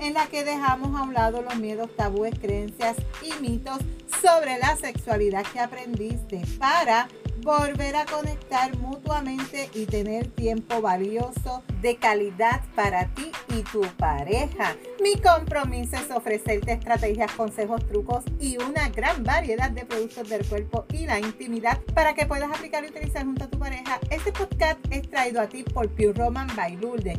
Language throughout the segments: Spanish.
en la que dejamos a un lado los miedos, tabúes, creencias y mitos sobre la sexualidad que aprendiste para volver a conectar mutuamente y tener tiempo valioso de calidad para ti y tu pareja. Mi compromiso es ofrecerte estrategias, consejos, trucos y una gran variedad de productos del cuerpo y la intimidad para que puedas aplicar y utilizar junto a tu pareja. Este podcast es traído a ti por Pure Roman by Lourdes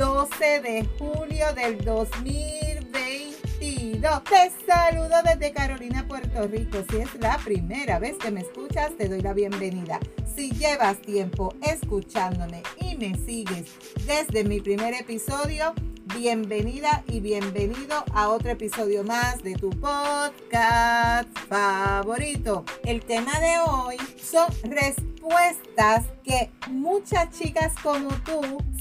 12 de julio del 2022. Te saludo desde Carolina, Puerto Rico. Si es la primera vez que me escuchas, te doy la bienvenida. Si llevas tiempo escuchándome y me sigues desde mi primer episodio, bienvenida y bienvenido a otro episodio más de tu podcast favorito. El tema de hoy son respuestas que muchas chicas como tú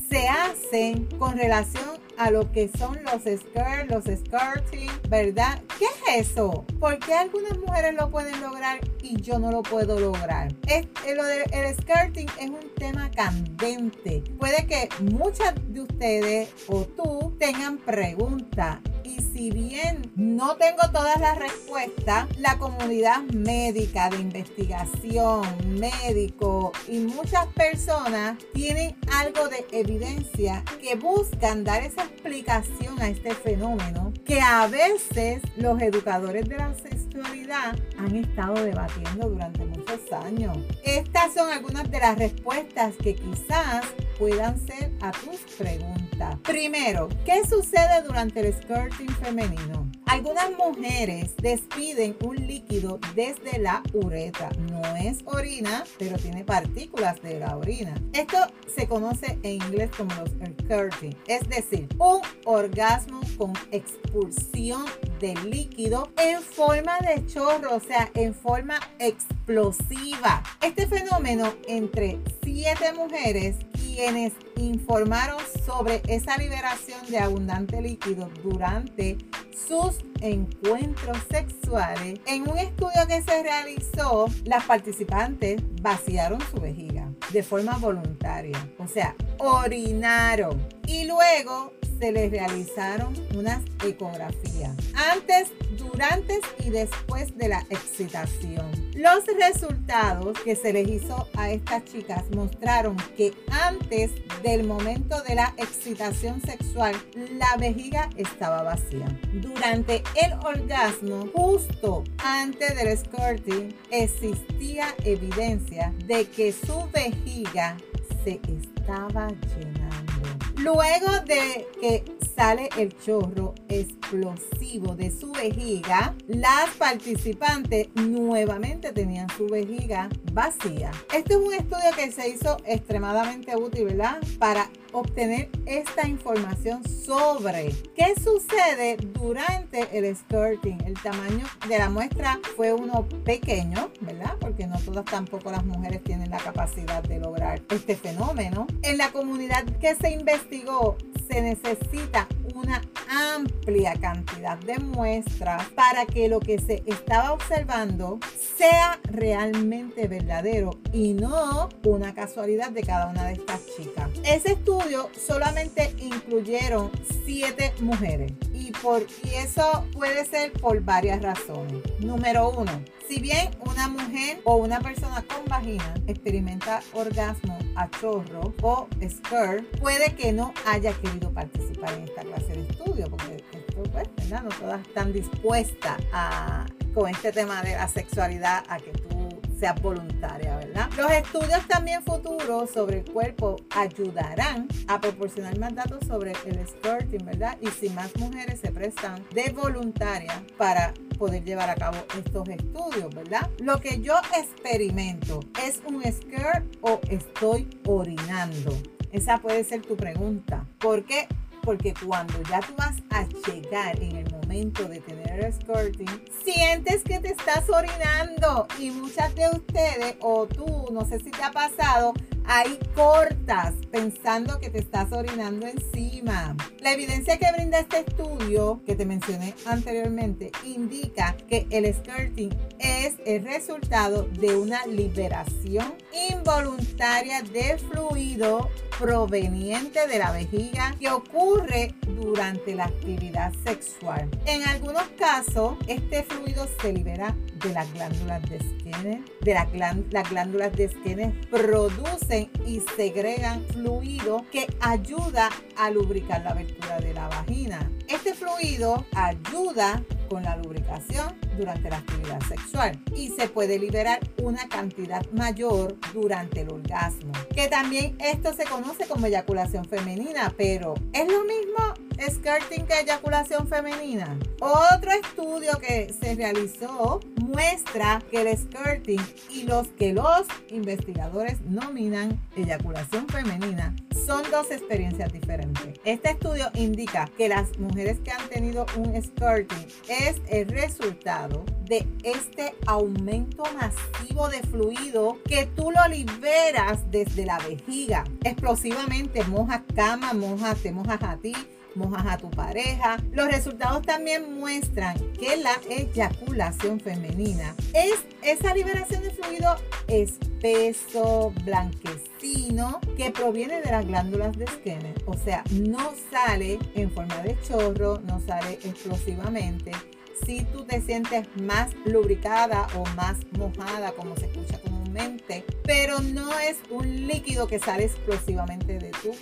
se hacen con relación a lo que son los skirts, los skirting, ¿verdad? ¿Qué es eso? ¿Por qué algunas mujeres lo pueden lograr y yo no lo puedo lograr? Es, eh, el skirting es un tema candente. Puede que muchas de ustedes o tú tengan preguntas y si bien no tengo todas las respuestas, la comunidad médica de investigación, médico y muchas personas tienen algo de evidencia que buscan dar esa explicación a este fenómeno que a veces los educadores de la sexualidad han estado debatiendo durante muchos años. Estas son algunas de las respuestas que quizás puedan ser a tus preguntas. Primero, ¿qué sucede durante el skirting femenino? Algunas mujeres despiden un líquido desde la uretra. No es orina, pero tiene partículas de la orina. Esto se conoce en inglés como los skirting, es decir, un orgasmo con expulsión de líquido en forma de chorro, o sea, en forma explosiva. Este fenómeno entre siete mujeres quienes informaron sobre esa liberación de abundante líquido durante sus encuentros sexuales. En un estudio que se realizó, las participantes vaciaron su vejiga de forma voluntaria, o sea, orinaron y luego se les realizaron unas ecografías antes, durante y después de la excitación. Los resultados que se les hizo a estas chicas mostraron que antes del momento de la excitación sexual, la vejiga estaba vacía. Durante el orgasmo, justo antes del squirting, existía evidencia de que su vejiga se estaba llenando. Luego de que sale el chorro explosivo de su vejiga, las participantes nuevamente tenían su vejiga vacía. Este es un estudio que se hizo extremadamente útil, ¿verdad? Para obtener esta información sobre qué sucede durante el skirting. El tamaño de la muestra fue uno pequeño, ¿verdad? Porque no todas tampoco las mujeres tienen la capacidad de lograr este fenómeno. En la comunidad que se investigó se necesita una amplia cantidad de muestras para que lo que se estaba observando sea realmente verdadero y no una casualidad de cada una de estas chicas. Ese estudio solamente incluyeron siete mujeres y, por, y eso puede ser por varias razones. Número uno, si bien una mujer o una persona con vagina experimenta orgasmo a chorro o skirt, puede que no haya querido participar en esta clase de estudio, porque esto, pues, no todas están dispuestas a, con este tema de la sexualidad a que sea voluntaria, ¿verdad? Los estudios también futuros sobre el cuerpo ayudarán a proporcionar más datos sobre el skirting, ¿verdad? Y si más mujeres se prestan de voluntaria para poder llevar a cabo estos estudios, ¿verdad? Lo que yo experimento es un skirt o estoy orinando. Esa puede ser tu pregunta. ¿Por qué? Porque cuando ya tú vas a llegar en el momento de tener el skirting, sientes que te estás orinando. Y muchas de ustedes o tú, no sé si te ha pasado, ahí cortas pensando que te estás orinando encima. La evidencia que brinda este estudio que te mencioné anteriormente indica que el skirting es el resultado de una liberación involuntaria de fluido proveniente de la vejiga que ocurre durante la actividad sexual. En algunos casos, este fluido se libera de las glándulas de Skinner. De las, glándulas de Skinner producen y segregan fluido que ayuda a lubricar la abertura de la vagina. Este fluido ayuda con la lubricación durante la actividad sexual y se puede liberar una cantidad mayor durante el orgasmo. Que también esto se conoce como eyaculación femenina, pero ¿es lo mismo skirting que eyaculación femenina? Otro estudio que se realizó muestra que el skirting y los que los investigadores nominan eyaculación femenina son dos experiencias diferentes. Este estudio indica que las mujeres que han tenido un skirting es el resultado de este aumento masivo de fluido que tú lo liberas desde la vejiga. Explosivamente mojas cama, mojas, te mojas a ti, mojas a tu pareja. Los resultados también muestran que la eyaculación femenina es esa liberación de fluido espeso, blanquecino, que proviene de las glándulas de Skinner. O sea, no sale en forma de chorro, no sale explosivamente. Si tú te sientes más lubricada o más mojada, como se escucha comúnmente, pero no es un líquido que sale explosivamente de tu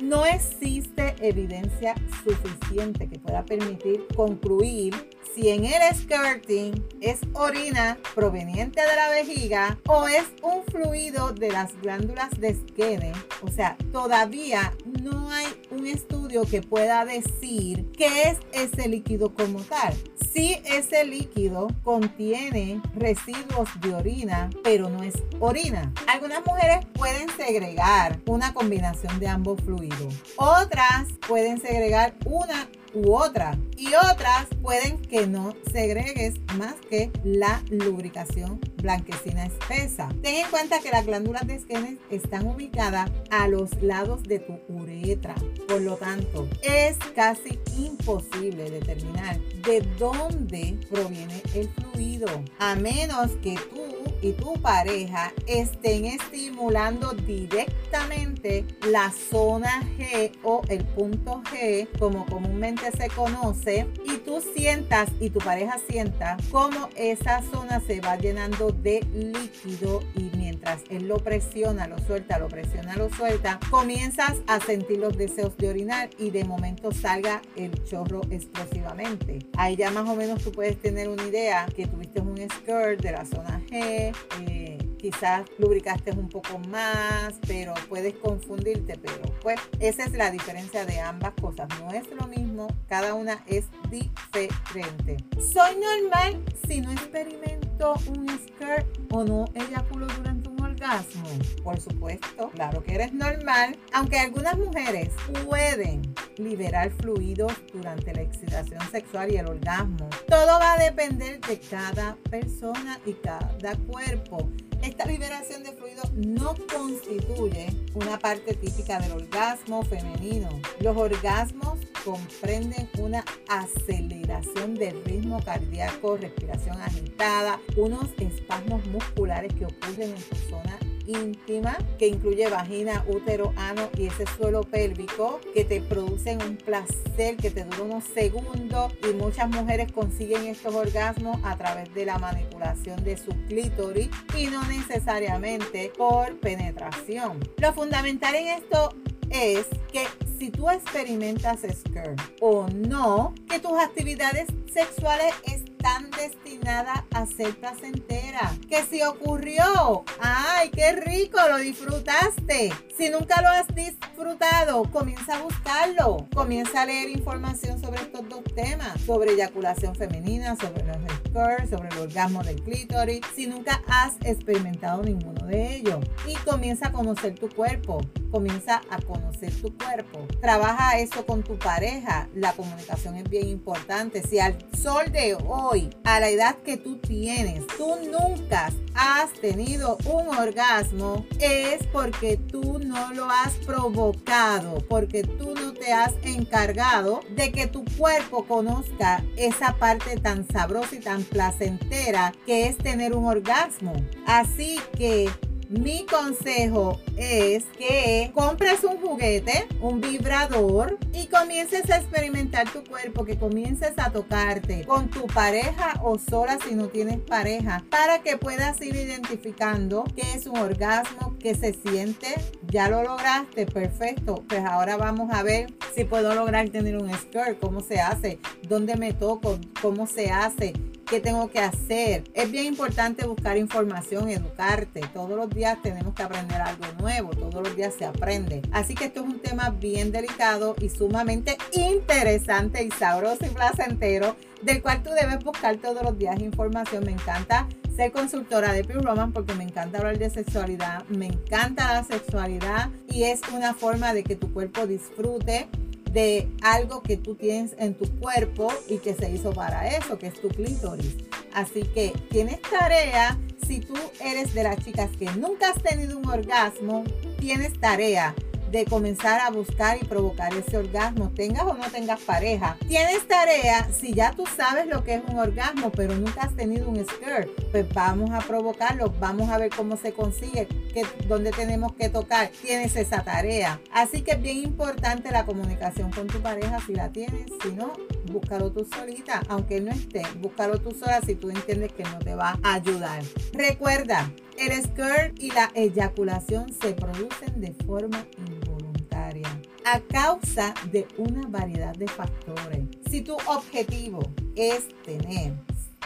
No existe evidencia suficiente que pueda permitir concluir si en el skirting es orina proveniente de la vejiga o es un fluido de las glándulas de Skene. O sea, todavía no hay un estudio que pueda decir qué es ese líquido como tal. Si ese líquido contiene residuos de orina, pero no es orina. Algunas mujeres pueden segregar una combinación de ambos fluidos. Otras pueden segregar una u otra. Y otras pueden que no segregues más que la lubricación blanquecina espesa. Ten en cuenta que las glándulas de Skene están ubicadas a los lados de tu uretra. Por lo tanto, es casi imposible determinar de dónde proviene el fluido, a menos que tú y tu pareja estén estimulando directamente la zona G o el punto G, como comúnmente se conoce, y tú sientas y tu pareja sienta cómo esa zona se va llenando de líquido y mientras él lo presiona, lo suelta, lo presiona, lo suelta, comienzas a sentir los deseos de orinar y de momento salga el chorro explosivamente. Ahí ya más o menos tú puedes tener una idea que tuviste un skirt de la zona G, eh, quizás lubricaste un poco más, pero puedes confundirte, pero pues esa es la diferencia de ambas cosas. No es lo mismo, cada una es diferente. Soy normal si no experimento un skirt o no eyaculo durante un orgasmo. Por supuesto, claro que eres normal, aunque algunas mujeres pueden liberar fluidos durante la excitación sexual y el orgasmo. Todo va a depender de cada persona y cada cuerpo. Esta liberación de fluido no constituye una parte típica del orgasmo femenino. Los orgasmos comprenden una aceleración del ritmo cardíaco, respiración agitada, unos espasmos musculares que ocurren en tu zona íntima que incluye vagina, útero, ano y ese suelo pélvico que te producen un placer que te dura unos segundos y muchas mujeres consiguen estos orgasmos a través de la manipulación de su clítoris y no necesariamente por penetración. Lo fundamental en esto es que si tú experimentas skirt o no, que tus actividades sexuales están destinadas a ser placenteras. Que si ocurrió, ay, qué rico, lo disfrutaste. Si nunca lo has disfrutado, comienza a buscarlo. Comienza a leer información sobre estos dos temas, sobre eyaculación femenina, sobre los skirts, sobre el orgasmo del clítoris. Si nunca has experimentado ninguno de ellos. Y comienza a conocer tu cuerpo comienza a conocer tu cuerpo. Trabaja eso con tu pareja. La comunicación es bien importante. Si al sol de hoy, a la edad que tú tienes, tú nunca has tenido un orgasmo, es porque tú no lo has provocado, porque tú no te has encargado de que tu cuerpo conozca esa parte tan sabrosa y tan placentera que es tener un orgasmo. Así que mi consejo es que compres un juguete, un vibrador y comiences a experimentar tu cuerpo, que comiences a tocarte con tu pareja o sola si no tienes pareja, para que puedas ir identificando qué es un orgasmo, qué se siente. Ya lo lograste, perfecto. Pues ahora vamos a ver si puedo lograr tener un skirt, cómo se hace, dónde me toco, cómo se hace qué tengo que hacer. Es bien importante buscar información, educarte. Todos los días tenemos que aprender algo nuevo, todos los días se aprende. Así que esto es un tema bien delicado y sumamente interesante y sabroso y placentero, del cual tú debes buscar todos los días información. Me encanta ser consultora de Pure Roman porque me encanta hablar de sexualidad, me encanta la sexualidad y es una forma de que tu cuerpo disfrute de algo que tú tienes en tu cuerpo y que se hizo para eso, que es tu clítoris. Así que tienes tarea, si tú eres de las chicas que nunca has tenido un orgasmo, tienes tarea de comenzar a buscar y provocar ese orgasmo, tengas o no tengas pareja. Tienes tarea, si ya tú sabes lo que es un orgasmo, pero nunca has tenido un skirt, pues vamos a provocarlo, vamos a ver cómo se consigue, que, dónde tenemos que tocar. Tienes esa tarea. Así que es bien importante la comunicación con tu pareja si la tienes, si no, búscalo tú solita, aunque no esté, búscalo tú sola si tú entiendes que no te va a ayudar. Recuerda, el skirt y la eyaculación se producen de forma involuntaria a causa de una variedad de factores. Si tu objetivo es tener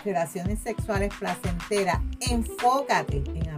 relaciones sexuales placenteras, enfócate en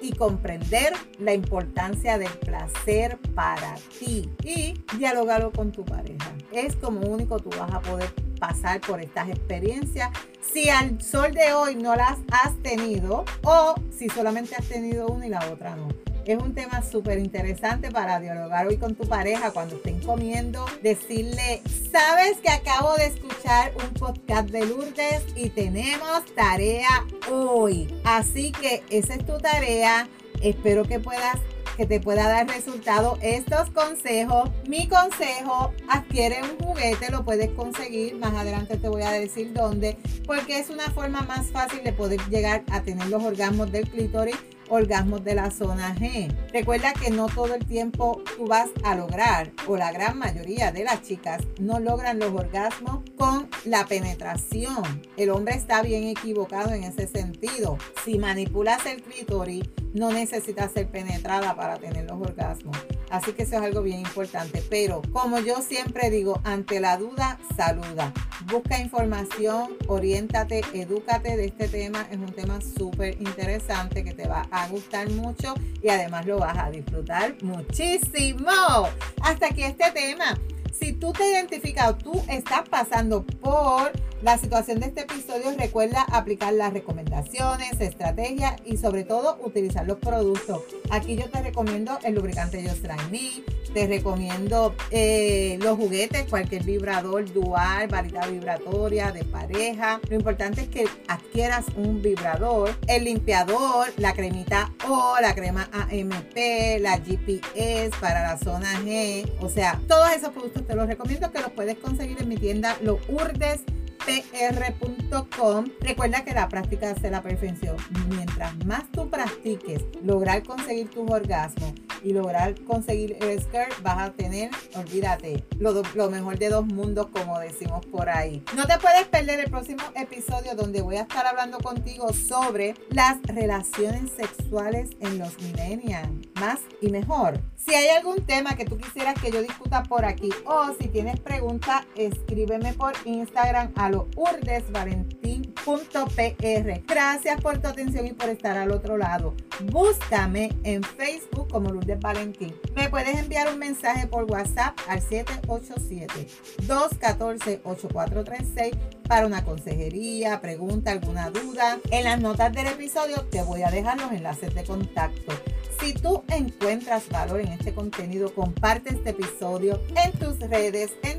y comprender la importancia del placer para ti y dialogarlo con tu pareja. Es como único tú vas a poder pasar por estas experiencias. Si al sol de hoy no las has tenido o si solamente has tenido una y la otra no. Es un tema súper interesante para dialogar hoy con tu pareja cuando estén comiendo. Decirle, sabes que acabo de escuchar un podcast de Lourdes y tenemos tarea hoy. Así que esa es tu tarea. Espero que puedas que te pueda dar resultado estos consejos. Mi consejo, adquiere un juguete, lo puedes conseguir, más adelante te voy a decir dónde, porque es una forma más fácil de poder llegar a tener los orgasmos del clítoris orgasmos de la zona G. Recuerda que no todo el tiempo tú vas a lograr, o la gran mayoría de las chicas no logran los orgasmos con la penetración. El hombre está bien equivocado en ese sentido. Si manipulas el clítoris, no necesitas ser penetrada para tener los orgasmos. Así que eso es algo bien importante. Pero como yo siempre digo, ante la duda, saluda. Busca información, oriéntate, edúcate de este tema. Es un tema súper interesante que te va a gustar mucho y además lo vas a disfrutar muchísimo. Hasta aquí este tema. Si tú te identificas o tú estás pasando por la situación de este episodio, recuerda aplicar las recomendaciones, estrategias y sobre todo utilizar los productos. Aquí yo te recomiendo el lubricante Just Me, te recomiendo eh, los juguetes, cualquier vibrador dual, varita vibratoria de pareja. Lo importante es que adquieras un vibrador, el limpiador, la cremita O, la crema AMP, la GPS para la zona G. O sea, todos esos productos te los recomiendo que los puedes conseguir en mi tienda Lo Urdes Recuerda que la práctica hace la perfección. Mientras más tú practiques lograr conseguir tus orgasmos y lograr conseguir el skirt, vas a tener, olvídate, lo, lo mejor de dos mundos, como decimos por ahí. No te puedes perder el próximo episodio donde voy a estar hablando contigo sobre las relaciones sexuales en los millennials. Más y mejor. Si hay algún tema que tú quisieras que yo discuta por aquí o si tienes preguntas, escríbeme por Instagram lo urdesvalentín.pr. Gracias por tu atención y por estar al otro lado. Búscame en Facebook como Lourdes Valentín. Me puedes enviar un mensaje por WhatsApp al 787-214-8436 para una consejería, pregunta, alguna duda. En las notas del episodio te voy a dejar los enlaces de contacto. Si tú encuentras valor en este contenido, comparte este episodio en tus redes, en